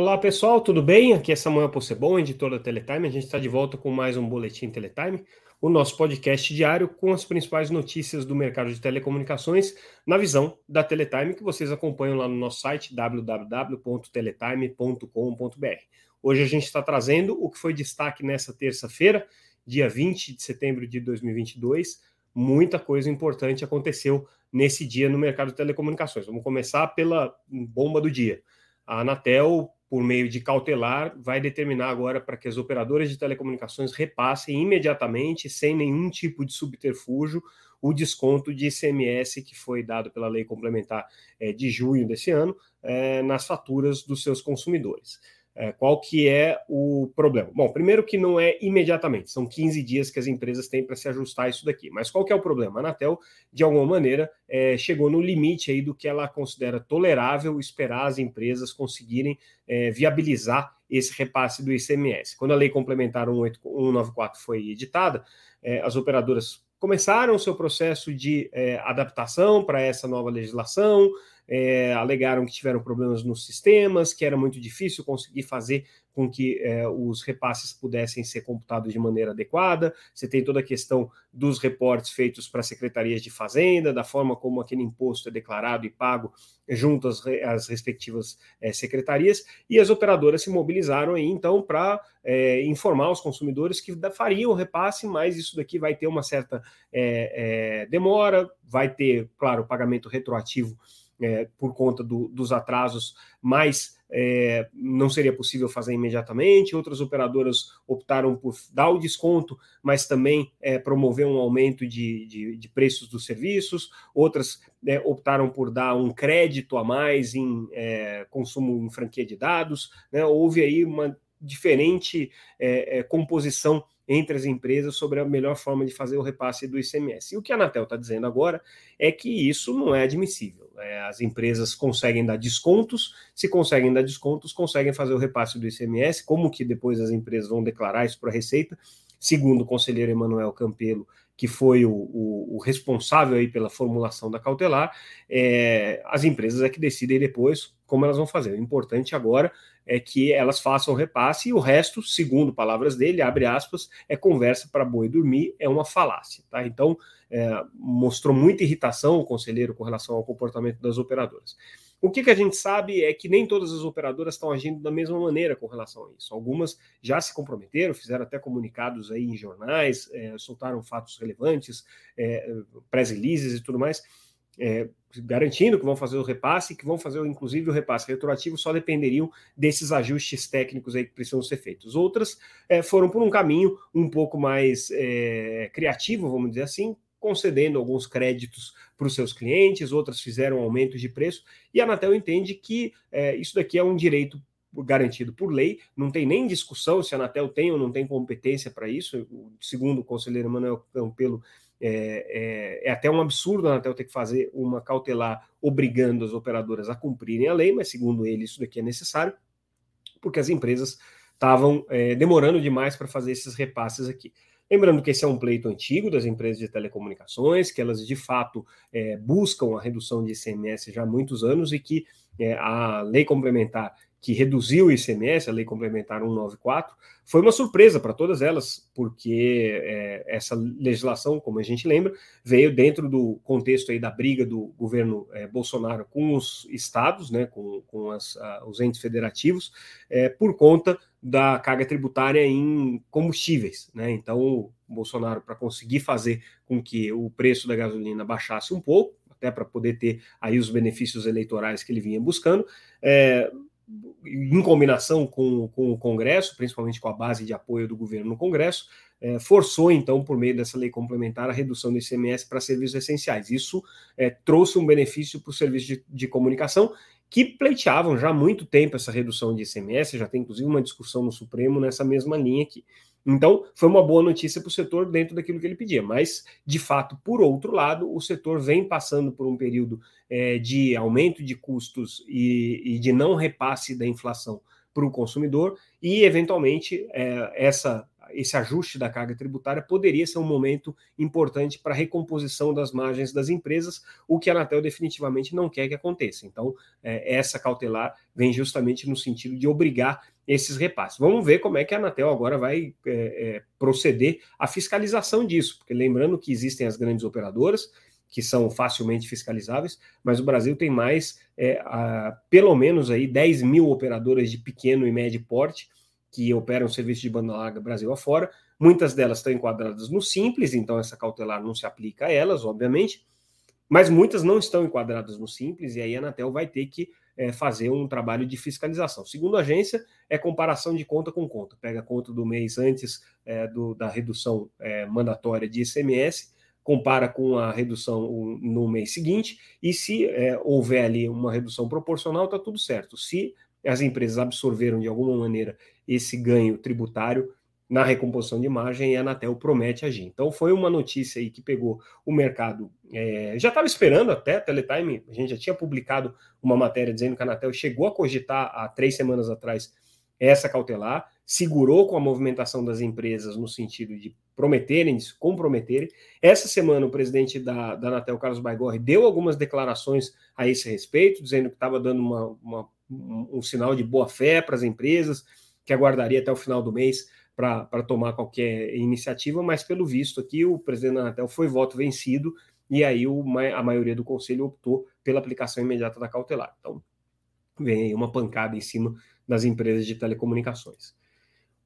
Olá pessoal, tudo bem? Aqui é Samuel Possebon, editor da Teletime. A gente está de volta com mais um Boletim Teletime, o nosso podcast diário com as principais notícias do mercado de telecomunicações na visão da Teletime, que vocês acompanham lá no nosso site www.teletime.com.br. Hoje a gente está trazendo o que foi destaque nessa terça-feira, dia 20 de setembro de 2022. Muita coisa importante aconteceu nesse dia no mercado de telecomunicações. Vamos começar pela bomba do dia. A Anatel por meio de cautelar, vai determinar agora para que as operadoras de telecomunicações repassem imediatamente, sem nenhum tipo de subterfúgio, o desconto de ICMS que foi dado pela lei complementar é, de junho desse ano é, nas faturas dos seus consumidores. É, qual que é o problema? Bom, primeiro que não é imediatamente, são 15 dias que as empresas têm para se ajustar a isso daqui. Mas qual que é o problema? A Anatel, de alguma maneira, é, chegou no limite aí do que ela considera tolerável esperar as empresas conseguirem é, viabilizar esse repasse do ICMS. Quando a lei complementar 194 foi editada, é, as operadoras começaram o seu processo de é, adaptação para essa nova legislação, é, alegaram que tiveram problemas nos sistemas, que era muito difícil conseguir fazer com que é, os repasses pudessem ser computados de maneira adequada. Você tem toda a questão dos reportes feitos para secretarias de fazenda, da forma como aquele imposto é declarado e pago junto às, às respectivas é, secretarias, e as operadoras se mobilizaram aí então para é, informar os consumidores que fariam o repasse, mas isso daqui vai ter uma certa é, é, demora, vai ter, claro, pagamento retroativo é, por conta do, dos atrasos, mas é, não seria possível fazer imediatamente. Outras operadoras optaram por dar o desconto, mas também é, promover um aumento de, de, de, preços dos serviços. Outras é, optaram por dar um crédito a mais em é, consumo em franquia de dados. Né? Houve aí uma diferente é, composição entre as empresas sobre a melhor forma de fazer o repasse do ICMS. E o que a Anatel está dizendo agora é que isso não é admissível. É, as empresas conseguem dar descontos, se conseguem dar descontos, conseguem fazer o repasse do ICMS, como que depois as empresas vão declarar isso para a Receita, segundo o conselheiro Emanuel Campelo, que foi o, o, o, responsável aí pela formulação da cautelar, é, as empresas é que decidem depois como elas vão fazer. O importante agora é que elas façam o repasse e o resto, segundo palavras dele, abre aspas, é conversa para boi dormir, é uma falácia. Tá? Então, é, mostrou muita irritação o conselheiro com relação ao comportamento das operadoras. O que, que, a gente sabe é que nem todas as operadoras estão agindo da mesma maneira com relação a isso. Algumas já se comprometeram, fizeram até comunicados aí em jornais, é, soltaram fatos relevantes, é, press releases e tudo mais, é, garantindo que vão fazer o repasse, que vão fazer inclusive o repasse retroativo, só dependeriam desses ajustes técnicos aí que precisam ser feitos. Outras é, foram por um caminho um pouco mais é, criativo, vamos dizer assim, concedendo alguns créditos para os seus clientes, outras fizeram aumento de preço, e a Anatel entende que é, isso daqui é um direito garantido por lei, não tem nem discussão se a Anatel tem ou não tem competência para isso, segundo o conselheiro Manuel Campelo, é, é, é, até um absurdo a Anatel ter que fazer uma cautelar obrigando as operadoras a cumprirem a lei, mas segundo ele isso daqui é necessário, porque as empresas estavam é, demorando demais para fazer esses repasses aqui. Lembrando que esse é um pleito antigo das empresas de telecomunicações, que elas de fato é, buscam a redução de ICMS já há muitos anos e que é, a lei complementar que reduziu o ICMS, a lei complementar 194, foi uma surpresa para todas elas, porque é, essa legislação, como a gente lembra, veio dentro do contexto aí da briga do governo é, Bolsonaro com os estados, né, com, com as, a, os entes federativos, é, por conta da carga tributária em combustíveis. Né? Então, o Bolsonaro, para conseguir fazer com que o preço da gasolina baixasse um pouco, até para poder ter aí os benefícios eleitorais que ele vinha buscando, é, em combinação com, com o Congresso, principalmente com a base de apoio do governo no Congresso, é, forçou, então, por meio dessa lei complementar, a redução do ICMS para serviços essenciais. Isso é, trouxe um benefício para os serviços de, de comunicação que pleiteavam já há muito tempo essa redução de ICMS, já tem inclusive uma discussão no Supremo nessa mesma linha aqui. Então, foi uma boa notícia para o setor dentro daquilo que ele pedia, mas, de fato, por outro lado, o setor vem passando por um período é, de aumento de custos e, e, de não repasse da inflação para o consumidor, e, eventualmente, é, essa esse ajuste da carga tributária poderia ser um momento importante para a recomposição das margens das empresas, o que a Anatel definitivamente não quer que aconteça. Então, é, essa cautelar vem justamente no sentido de obrigar esses repasses. Vamos ver como é que a Anatel agora vai é, é, proceder à fiscalização disso, porque lembrando que existem as grandes operadoras, que são facilmente fiscalizáveis, mas o Brasil tem mais, é, a, pelo menos aí 10 mil operadoras de pequeno e médio porte que operam serviço de banda larga Brasil afora. Muitas delas estão enquadradas no Simples, então essa cautelar não se aplica a elas, obviamente, mas muitas não estão enquadradas no Simples, e aí a Anatel vai ter que é, fazer um trabalho de fiscalização. Segundo a agência, é comparação de conta com conta. Pega a conta do mês antes é, do, da redução é, mandatória de ICMS compara com a redução no mês seguinte, e se é, houver ali uma redução proporcional, está tudo certo. Se as empresas absorveram de alguma maneira esse ganho tributário na recomposição de margem, a Anatel promete agir. Então foi uma notícia aí que pegou o mercado. É, já estava esperando até, Teletime, a gente já tinha publicado uma matéria dizendo que a Anatel chegou a cogitar há três semanas atrás essa cautelar, segurou com a movimentação das empresas no sentido de prometerem, se comprometerem. Essa semana, o presidente da, da Anatel, Carlos Baigorre, deu algumas declarações a esse respeito, dizendo que estava dando uma, uma, um sinal de boa fé para as empresas, que aguardaria até o final do mês para tomar qualquer iniciativa, mas pelo visto aqui, o presidente Anatel foi voto vencido e aí o, a maioria do conselho optou pela aplicação imediata da cautelar. Então, vem aí uma pancada em cima das empresas de telecomunicações.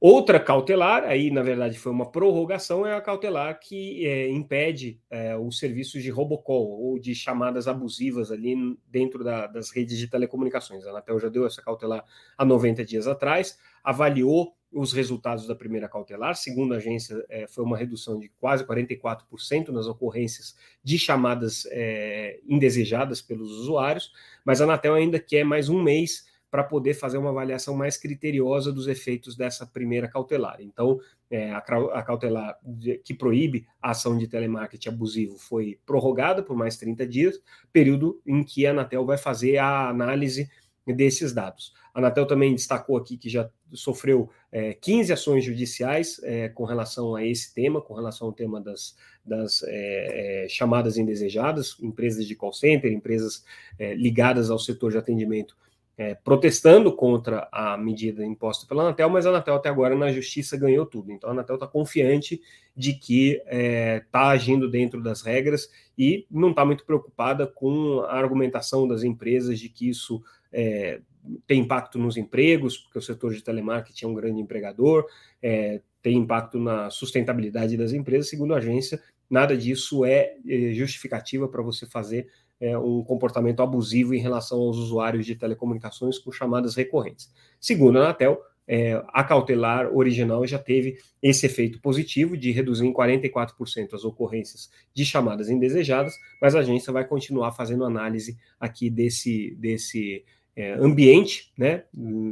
Outra cautelar, aí na verdade foi uma prorrogação, é a cautelar que é, impede é, os serviços de robocall ou de chamadas abusivas ali dentro da, das redes de telecomunicações. A Anatel já deu essa cautelar há 90 dias atrás, avaliou os resultados da primeira cautelar, segundo a agência, é, foi uma redução de quase 44% nas ocorrências de chamadas é, indesejadas pelos usuários, mas a Anatel ainda quer mais um mês para poder fazer uma avaliação mais criteriosa dos efeitos dessa primeira cautelar. Então, é, a, a, cautelar que proíbe a ação de telemarketing abusivo foi prorrogada por mais 30 dias, período em que a Anatel vai fazer a análise desses dados. A Anatel também destacou aqui que já sofreu é, 15 ações judiciais é, com relação a esse tema, com relação ao tema das, das é, é chamadas indesejadas, empresas de call center, empresas é, ligadas ao setor de atendimento é, protestando contra a medida imposta pela Anatel, mas a Anatel até agora na justiça ganhou tudo. Então a Anatel está confiante de que está é, tá agindo dentro das regras e não está muito preocupada com a argumentação das empresas de que isso é, tem impacto nos empregos, porque o setor de telemarketing é um grande empregador, é, tem impacto na sustentabilidade das empresas. Segundo a agência, nada disso é, é justificativa para você fazer é, um comportamento abusivo em relação aos usuários de telecomunicações com chamadas recorrentes. Segundo a Anatel, é, a cautelar original já teve esse efeito positivo de reduzir em 44% as ocorrências de chamadas indesejadas, mas a agência vai continuar fazendo análise aqui desse, desse é, ambiente né,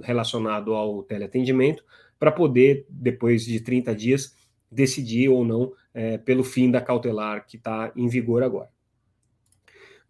relacionado ao teleatendimento para poder, depois de 30 dias, decidir ou não é, pelo fim da cautelar que está em vigor agora.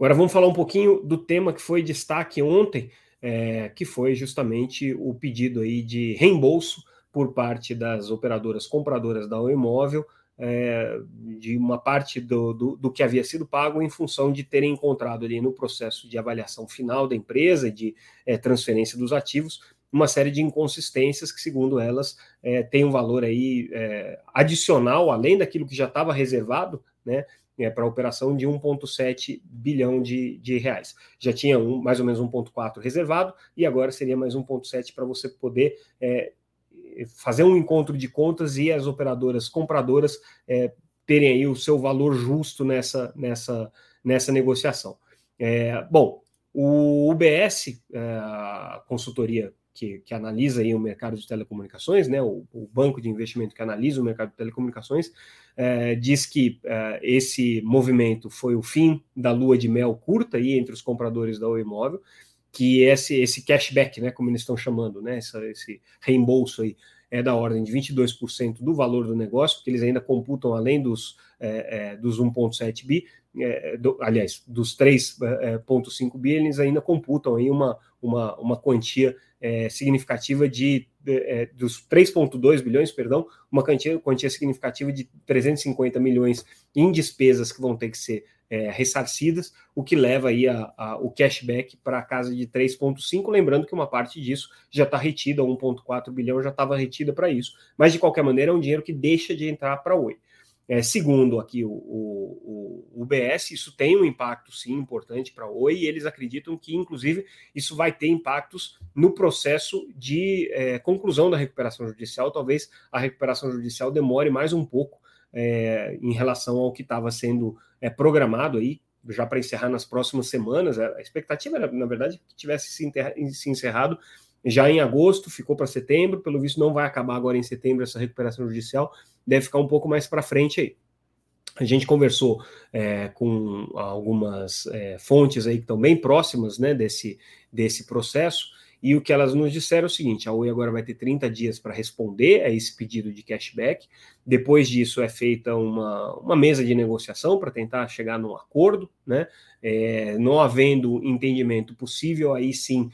Agora vamos falar um pouquinho do tema que foi destaque ontem, é, que foi justamente o pedido aí de reembolso por parte das operadoras compradoras da imóvel é, de uma parte do, do, do, que havia sido pago em função de terem encontrado ali no processo de avaliação final da empresa, de é, transferência dos ativos, uma série de inconsistências que, segundo elas, é, tem um valor aí é, adicional, além daquilo que já estava reservado, né, é, para a operação de 1,7 bilhão de, de reais. Já tinha um, mais ou menos 1,4 reservado e agora seria mais 1,7 para você poder é, fazer um encontro de contas e as operadoras compradoras é, terem aí o seu valor justo nessa, nessa, nessa negociação. É, bom, o UBS, é, a consultoria que, que, analisa aí o mercado de telecomunicações, né, o, o, banco de investimento que analisa o mercado de telecomunicações, é, diz que é, esse movimento foi o fim da lua de mel curta aí entre os compradores da Oi Imóvel, que esse, esse cashback, né, como eles estão chamando, né, essa, esse reembolso aí, é da ordem de 22% do valor do negócio, porque eles ainda computam além dos, é, é, dos 1,7 bi, é, do, aliás, dos 3,5 bi, eles ainda computam aí uma, uma, uma quantia é, significativa de é, dos 3,2 bilhões, perdão, uma quantia, quantia significativa de 350 milhões em despesas que vão ter que ser é, ressarcidas, o que leva aí a, a, o cashback para a casa de 3,5, lembrando que uma parte disso já está retida, 1,4 bilhão já estava retida para isso, mas de qualquer maneira é um dinheiro que deixa de entrar para a Oi. É, segundo aqui o, o, o, UBS, isso tem um impacto sim importante para a Oi, e eles acreditam que, inclusive, isso vai ter impactos no processo de é, conclusão da recuperação judicial. Talvez a recuperação judicial demore mais um pouco é, em relação ao que estava sendo é, programado aí, já para encerrar nas próximas semanas. A expectativa era, na verdade, que tivesse se, se encerrado já em agosto, ficou para setembro, pelo visto não vai acabar agora em setembro essa recuperação judicial, deve ficar um pouco mais para frente aí. A gente conversou é, com algumas é, fontes aí que estão bem próximas né, desse, desse processo, e o que elas nos disseram é o seguinte: a Oi agora vai ter 30 dias para responder a esse pedido de cashback. Depois disso, é feita uma, uma mesa de negociação para tentar chegar num acordo, né? É, não havendo entendimento possível, aí sim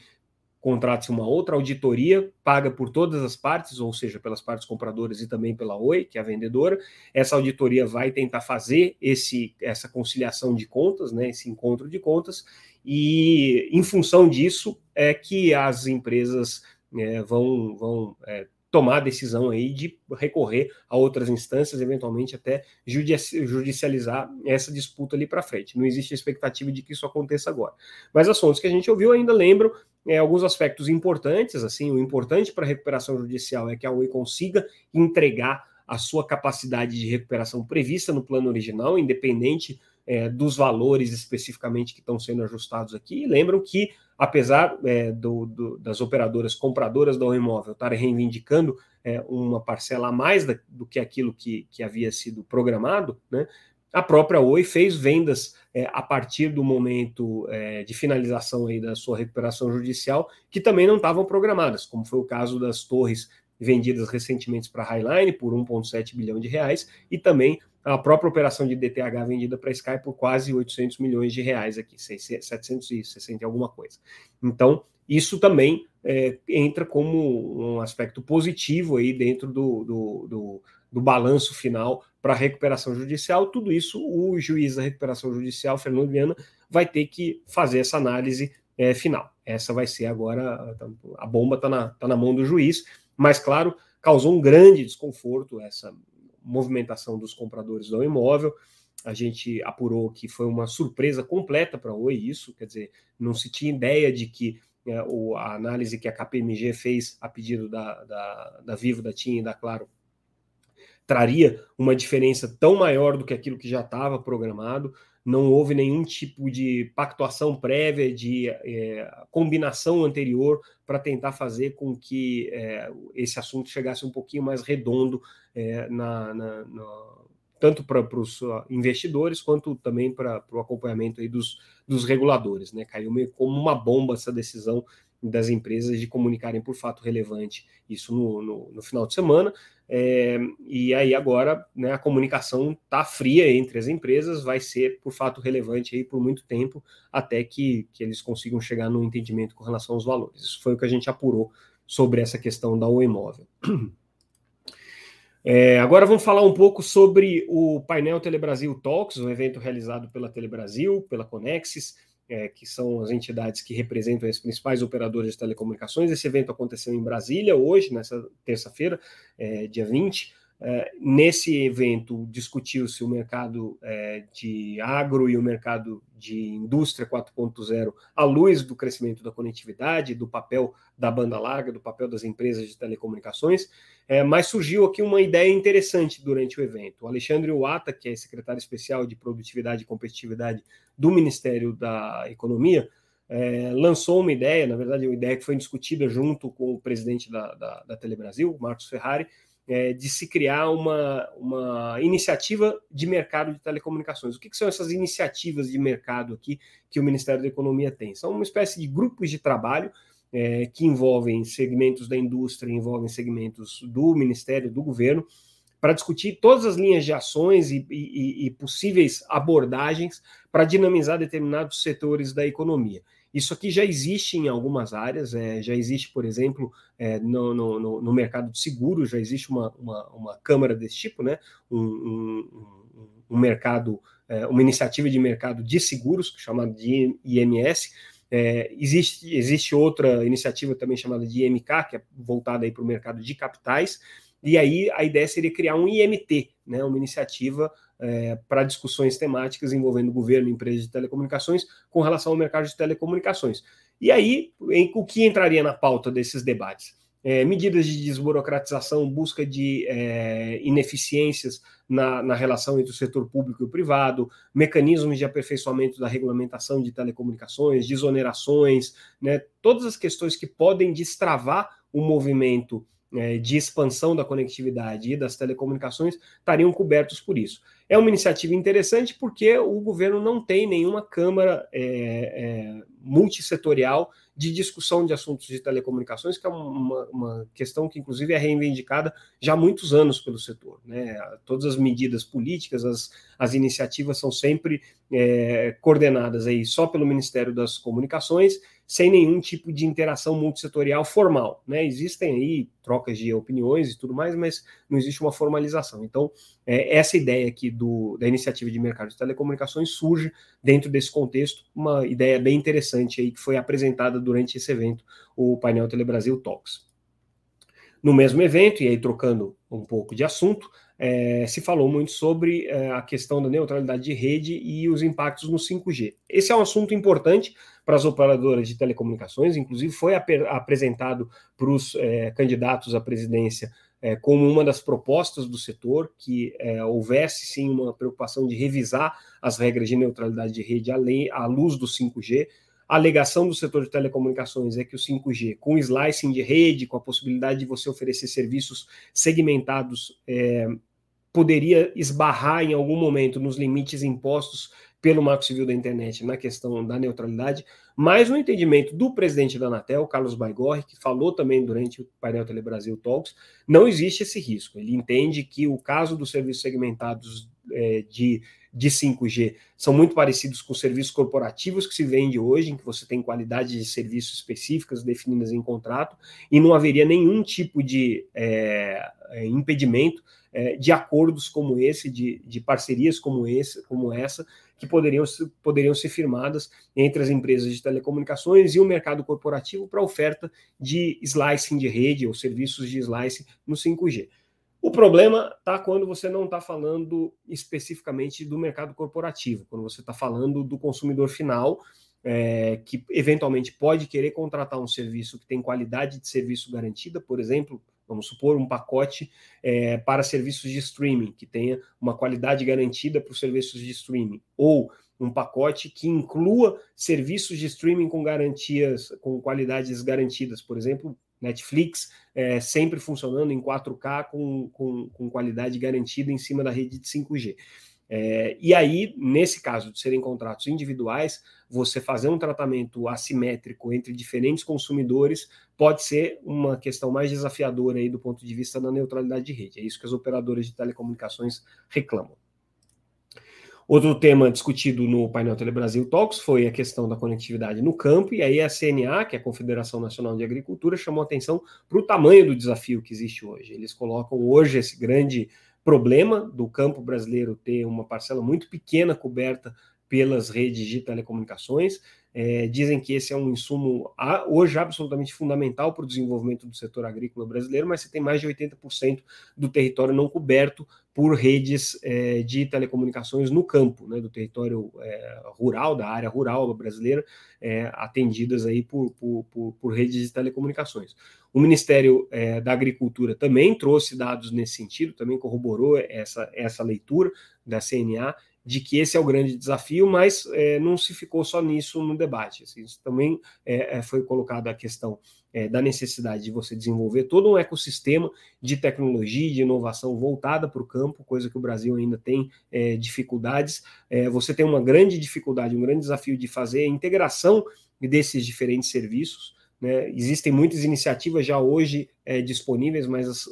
contrata-se uma outra auditoria, paga por todas as partes, ou seja, pelas partes compradoras e também pela Oi, que é a vendedora. Essa auditoria vai tentar fazer esse, essa conciliação de contas, né, esse encontro de contas, e em função disso é que as empresas é, vão, vão é, tomar a decisão aí de recorrer a outras instâncias, eventualmente até judicializar essa disputa ali para frente. Não existe expectativa de que isso aconteça agora. Mas as fontes que a gente ouviu ainda lembram é, alguns aspectos importantes, assim, o importante para a recuperação judicial é que a Oi consiga entregar a sua capacidade de recuperação prevista no plano original, independente é, dos valores especificamente que estão sendo ajustados aqui. E lembram que, apesar é, do, do, das operadoras compradoras do imóvel estarem reivindicando é, uma parcela a mais da, do que aquilo que, que havia sido programado, né, a própria Oi fez vendas é, a partir do momento é, de finalização aí da sua recuperação judicial, que também não estavam programadas, como foi o caso das torres vendidas recentemente para a Highline por 1,7 bilhão de reais, e também a própria operação de DTH vendida para Sky por quase 800 milhões de reais aqui, 760 e alguma coisa. Então, isso também é, entra como um aspecto positivo aí dentro do, do, do, do balanço final para a recuperação judicial. Tudo isso, o juiz da recuperação judicial, Fernando Viana, vai ter que fazer essa análise é, final. Essa vai ser agora, a bomba está na, tá na mão do juiz, mas, claro, causou um grande desconforto essa movimentação dos compradores do imóvel. A gente apurou que foi uma surpresa completa para Oi isso, quer dizer, não se tinha ideia de que é, o, a análise que a KPMG fez a pedido da, da, da Vivo, da TIM e da Claro traria uma diferença tão maior do que aquilo que já estava programado. Não houve nenhum tipo de pactuação prévia, de é, combinação anterior para tentar fazer com que é, esse assunto chegasse um pouquinho mais redondo é, na, na, na, tanto para os investidores quanto também para o acompanhamento aí dos, dos reguladores. Né? Caiu meio como uma bomba essa decisão das empresas de comunicarem por fato relevante isso no, no, no final de semana. É, e aí agora né, a comunicação está fria entre as empresas, vai ser por fato relevante aí por muito tempo, até que, que eles consigam chegar no entendimento com relação aos valores. Isso foi o que a gente apurou sobre essa questão da O Imóvel. É, agora vamos falar um pouco sobre o painel Telebrasil Talks, um evento realizado pela Telebrasil, pela Conexis, é, que são as entidades que representam as principais operadoras de telecomunicações. Esse evento aconteceu em Brasília hoje, nessa terça-feira, é, dia 20. É, nesse evento discutiu-se o mercado é, de agro e o mercado de indústria 4.0 à luz do crescimento da conectividade, do papel da banda larga, do papel das empresas de telecomunicações, é, mas surgiu aqui uma ideia interessante durante o evento. O Alexandre Wata, que é secretário especial de Produtividade e Competitividade do Ministério da Economia, é, lançou uma ideia, na verdade, uma ideia que foi discutida junto com o presidente da, da, da Telebrasil, Marcos Ferrari, é, de se criar uma, uma iniciativa de mercado de telecomunicações. O que, que, são essas iniciativas de mercado aqui que o Ministério da Economia tem? São uma espécie de grupos de trabalho é, que envolvem segmentos da indústria, envolvem segmentos do Ministério, do governo, para discutir todas as linhas de ações e, e, e possíveis abordagens para dinamizar determinados setores da economia. Isso aqui já existe em algumas áreas, é, já existe, por exemplo, é, no, no, no, mercado de seguros, já existe uma, uma, uma câmara desse tipo, né? um, um, um mercado, é, uma iniciativa de mercado de seguros, chamada de IMS. É, existe, existe outra iniciativa também chamada de IMK, que é voltada para o mercado de capitais, e aí a ideia seria criar um IMT, né, uma iniciativa é, para discussões temáticas envolvendo governo empresas de telecomunicações com relação ao mercado de telecomunicações. E aí, em, o que entraria na pauta desses debates? É, medidas de desburocratização, busca de é, ineficiências na, na, relação entre o setor público e o privado, mecanismos de aperfeiçoamento da regulamentação de telecomunicações, desonerações, né, todas as questões que podem destravar o movimento é, de expansão da conectividade e das telecomunicações estariam cobertos por isso. É uma iniciativa interessante porque o governo não tem nenhuma câmara é, é, multissetorial de discussão de assuntos de telecomunicações, que é uma, uma, questão que, inclusive, é reivindicada já há muitos anos pelo setor. Né? Todas as medidas políticas, as, as iniciativas são sempre é, coordenadas aí só pelo Ministério das Comunicações sem nenhum tipo de interação multissetorial formal. Né? Existem aí trocas de opiniões e tudo mais, mas não existe uma formalização. Então, é, essa ideia aqui do, da iniciativa de mercado de telecomunicações surge dentro desse contexto, uma ideia bem interessante aí que foi apresentada durante esse evento, o painel Telebrasil Talks. No mesmo evento, e aí trocando um pouco de assunto, é, se falou muito sobre é, a questão da neutralidade de rede e os impactos no 5G. Esse é um assunto importante para as operadoras de telecomunicações, inclusive foi ap apresentado para os é, candidatos à presidência é, como uma das propostas do setor, que é, houvesse sim uma preocupação de revisar as regras de neutralidade de rede além, à luz do 5G. A alegação do setor de telecomunicações é que o 5G, com slicing de rede, com a possibilidade de você oferecer serviços segmentados é, poderia esbarrar em algum momento nos limites impostos pelo Marco Civil da Internet na questão da neutralidade, mas no entendimento do presidente da Anatel, Carlos Baigorre, que falou também durante o painel Telebrasil Talks, não existe esse risco. Ele entende que o caso dos serviços segmentados é, de, de 5G são muito parecidos com os serviços corporativos que se vende hoje, em que você tem qualidade de serviço específicas definidas em contrato, e não haveria nenhum tipo de é, é impedimento é, de acordos como esse, de, de parcerias como, esse, como essa, que poderiam, poderiam ser firmadas entre as empresas de telecomunicações e o mercado corporativo para oferta de slicing de rede ou serviços de slicing no 5G. O problema está quando você não está falando especificamente do mercado corporativo, quando você está falando do consumidor final, é, que eventualmente pode querer contratar um serviço que tem qualidade de serviço garantida, por exemplo, vamos supor, um pacote é, para serviços de streaming, que tenha uma qualidade garantida para os serviços de streaming, ou um pacote que inclua serviços de streaming com garantias, com qualidades garantidas, por exemplo, Netflix é, sempre funcionando em 4K com, com, com qualidade garantida em cima da rede de 5G. É, e aí, nesse caso de serem contratos individuais, você fazer um tratamento assimétrico entre diferentes consumidores pode ser uma questão mais desafiadora aí do ponto de vista da neutralidade de rede. É isso que as operadoras de telecomunicações reclamam. Outro tema discutido no painel Telebrasil Talks foi a questão da conectividade no campo, e aí a CNA, que é a Confederação Nacional de Agricultura, chamou atenção para o tamanho do desafio que existe hoje. Eles colocam hoje esse grande problema do campo brasileiro ter uma parcela muito pequena coberta pelas redes de telecomunicações. É, dizem que esse é um insumo hoje absolutamente fundamental para o desenvolvimento do setor agrícola brasileiro, mas você tem mais de 80% do território não coberto por redes é, de telecomunicações no campo, né, do território é, rural, da área rural brasileira, é, atendidas aí por, por, por, por, redes de telecomunicações. O Ministério é, da Agricultura também trouxe dados nesse sentido, também corroborou essa, essa leitura da CNA de que esse é o grande desafio, mas é, não se ficou só nisso no debate. Assim, isso também é, é foi colocada a questão é, da necessidade de você desenvolver todo um ecossistema de tecnologia de inovação voltada para o campo, coisa que o Brasil ainda tem é, dificuldades. É, você tem uma grande dificuldade, um grande desafio de fazer a integração desses diferentes serviços. Né? Existem muitas iniciativas já hoje disponíveis, mas as,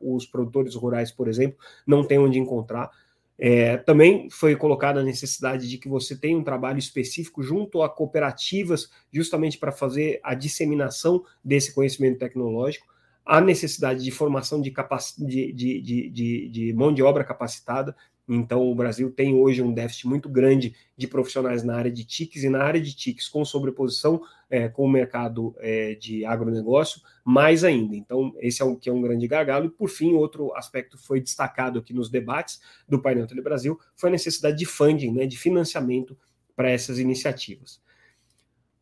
os produtores rurais, por exemplo, não têm onde encontrar. É, também foi colocada a necessidade de que você tenha um trabalho específico junto a cooperativas, justamente para fazer a disseminação desse conhecimento tecnológico, a necessidade de formação de, de, de, de, de mão de obra capacitada, então, o Brasil tem hoje um déficit muito grande de profissionais na área de TICs e na área de TICs com sobreposição é, com o mercado é, de agronegócio, mais ainda. Então, esse é um que é um grande gargalo. E, por fim, outro aspecto foi destacado aqui nos debates do painel Telebrasil foi a necessidade de funding, né, de financiamento para essas iniciativas.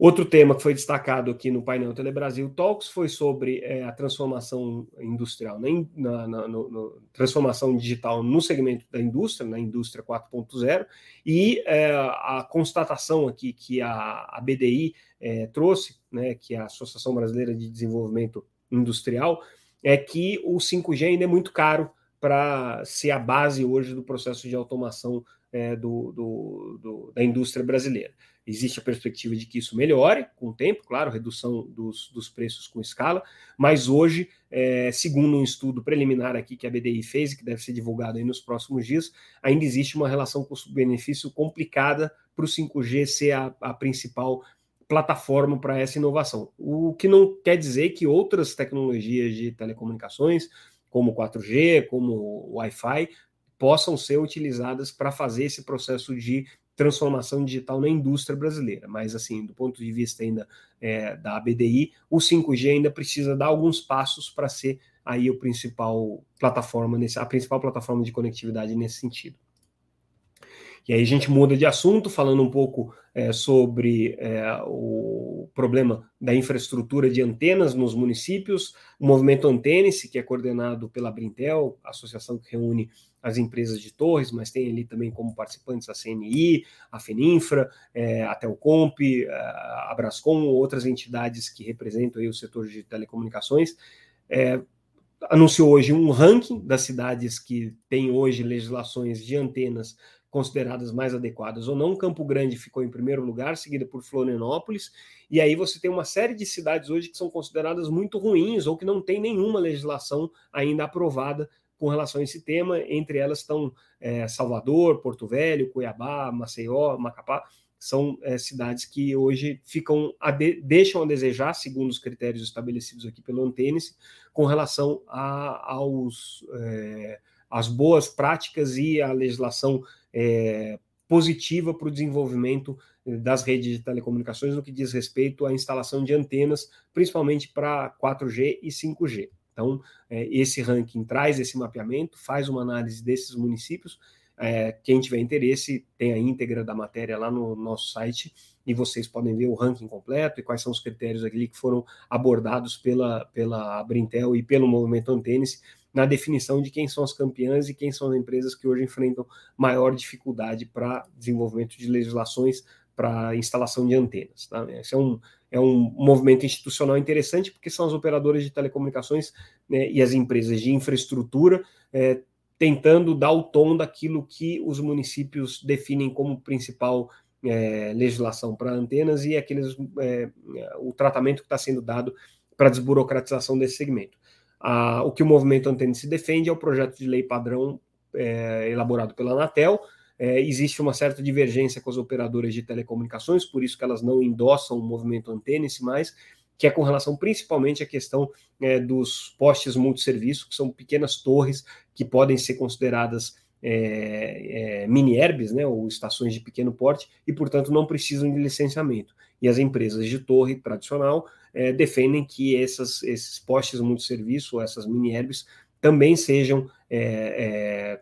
Outro tema que foi destacado aqui no painel Telebrasil Talks foi sobre é, a transformação industrial, né, na, na no, no, transformação digital no segmento da indústria, na indústria 4.0, e é, a constatação aqui que a, a BDI é, trouxe, né, que é a Associação Brasileira de Desenvolvimento Industrial, é que o 5G ainda é muito caro para ser a base hoje do processo de automação é, do, do, do, da indústria brasileira. Existe a perspectiva de que isso melhore com o tempo, claro, redução dos, dos preços com escala, mas hoje, é, segundo um estudo preliminar aqui que a BDI fez e que deve ser divulgado aí nos próximos dias, ainda existe uma relação custo-benefício complicada para o 5G ser a, a principal plataforma para essa inovação. O que não quer dizer que outras tecnologias de telecomunicações, como 4G, como Wi-Fi, possam ser utilizadas para fazer esse processo de transformação digital na indústria brasileira. Mas, assim, do ponto de vista ainda é, da ABDI, o 5G ainda precisa dar alguns passos para ser aí o principal plataforma, nesse, a principal plataforma de conectividade nesse sentido. E aí a gente muda de assunto, falando um pouco é, sobre é, o problema da infraestrutura de antenas nos municípios, o movimento Antênice, que é coordenado pela Brintel, associação que reúne as empresas de torres, mas tem ali também como participantes a CNI, a Feninfra, é, a Telcomp, a Brascom, outras entidades que representam aí o setor de telecomunicações, é, anunciou hoje um ranking das cidades que têm hoje legislações de antenas consideradas mais adequadas ou não. Campo Grande ficou em primeiro lugar, seguida por Florianópolis, e aí você tem uma série de cidades hoje que são consideradas muito ruins ou que não tem nenhuma legislação ainda aprovada com relação a esse tema. Entre elas estão é, Salvador, Porto Velho, Cuiabá, Maceió, Macapá. São é, cidades que hoje ficam a de, deixam a desejar, segundo os critérios estabelecidos aqui pelo Antênis, com relação a, aos é, as boas práticas e a legislação é, positiva para o desenvolvimento das redes de telecomunicações no que diz respeito à instalação de antenas, principalmente para 4G e 5G. Então, é, esse ranking traz esse mapeamento, faz uma análise desses municípios. É, quem tiver interesse, tem a íntegra da matéria lá no nosso site e vocês podem ver o ranking completo e quais são os critérios ali que foram abordados pela, pela Brintel e pelo movimento Antênis na definição de quem são as campeãs e quem são as empresas que hoje enfrentam maior dificuldade para desenvolvimento de legislações para instalação de antenas. Tá? Esse é um, é um movimento institucional interessante, porque são as operadoras de telecomunicações né, e as empresas de infraestrutura é, tentando dar o tom daquilo que os municípios definem como principal é, legislação para antenas e aqueles, é, o tratamento que está sendo dado para a desburocratização desse segmento. o que o movimento Antena se defende é o projeto de lei padrão é, elaborado pela Anatel, é, existe uma certa divergência com as operadoras de telecomunicações, por isso que elas não endossam o movimento Antênice mais, que é com relação principalmente à questão é, dos postes multisserviço, que são pequenas torres que podem ser consideradas é, é, mini-herbes, né, ou estações de pequeno porte, e, portanto, não precisam de licenciamento. E as empresas de torre tradicional é, defendem que essas, esses postes multisserviço, essas mini-herbes, também sejam é, é,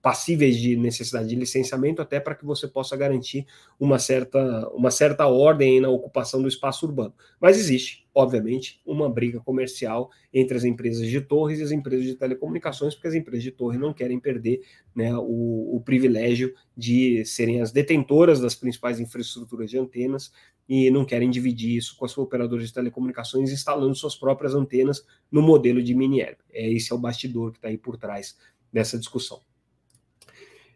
passíveis de necessidade de licenciamento, até para que você possa garantir uma certa, uma certa ordem na ocupação do espaço urbano. Mas existe, obviamente, uma briga comercial entre as empresas de torres e as empresas de telecomunicações, porque as empresas de torre não querem perder né, o, o privilégio de serem as detentoras das principais infraestruturas de antenas e não querem dividir isso com as operadoras de telecomunicações, instalando suas próprias antenas no modelo de mini-herb. É, esse é o bastidor que está aí por trás dessa discussão.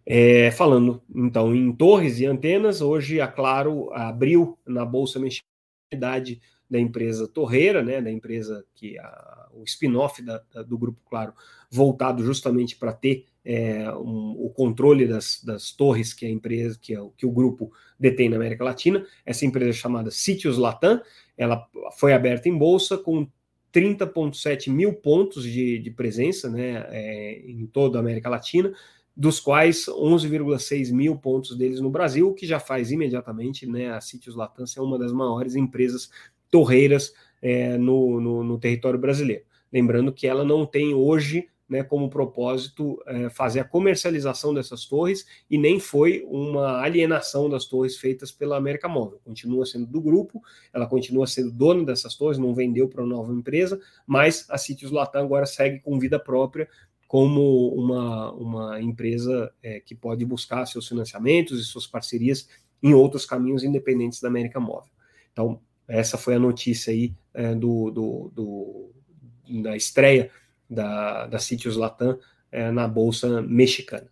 É, falando então em torres e antenas, hoje a Claro abriu na bolsa mensalidade da empresa Torreira, né, da empresa que a, o spin-off do grupo Claro, voltado justamente para ter é, um, o controle das, das, torres que a empresa, que, é, que o grupo detém na América Latina. Essa empresa é chamada Sítios Latam, ela foi aberta em bolsa com 30,7 mil pontos de, de presença né, é, em toda a América Latina, dos quais 11,6 mil pontos deles no Brasil, o que já faz imediatamente né, a Sítios Latam ser uma das maiores empresas torreiras é, no, no, no território brasileiro. Lembrando que ela não tem hoje né, como propósito é, fazer a comercialização dessas torres e nem foi uma alienação das torres feitas pela América Móvel. Continua sendo do grupo, ela continua sendo dona dessas torres, não vendeu para uma nova empresa, mas a Sítios Latam agora segue com vida própria como uma, uma empresa é, que pode buscar seus financiamentos e suas parcerias em outros caminhos independentes da América Móvel. Então, essa foi a notícia aí é, do, do, do, da estreia da, da Sítios Latam é, na Bolsa Mexicana.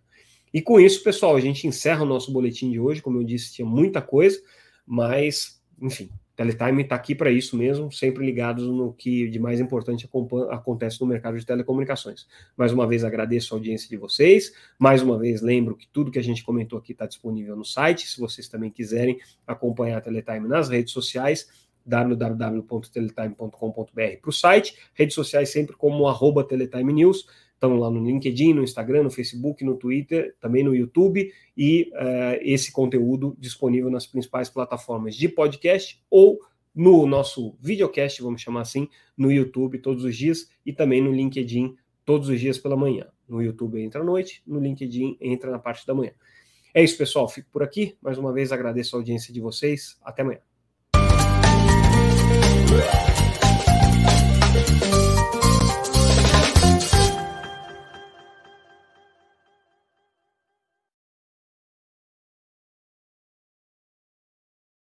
E com isso, pessoal, a gente encerra o nosso boletim de hoje. Como eu disse, tinha muita coisa, mas, enfim, Teletime está aqui para isso mesmo, sempre ligados no que de mais importante acontece no mercado de telecomunicações. Mais uma vez agradeço a audiência de vocês. Mais uma vez lembro que tudo que a gente comentou aqui está disponível no site. Se vocês também quiserem acompanhar a Teletime nas redes sociais, www.teletime.com.br para o site, redes sociais sempre como arroba Teletime News, estão lá no LinkedIn, no Instagram, no Facebook, no Twitter, também no YouTube, e uh, esse conteúdo disponível nas principais plataformas de podcast ou no nosso videocast, vamos chamar assim, no YouTube todos os dias e também no LinkedIn todos os dias pela manhã. No YouTube entra à noite, no LinkedIn entra na parte da manhã. É isso, pessoal. Fico por aqui. Mais uma vez agradeço a audiência de vocês. Até amanhã. Yeah.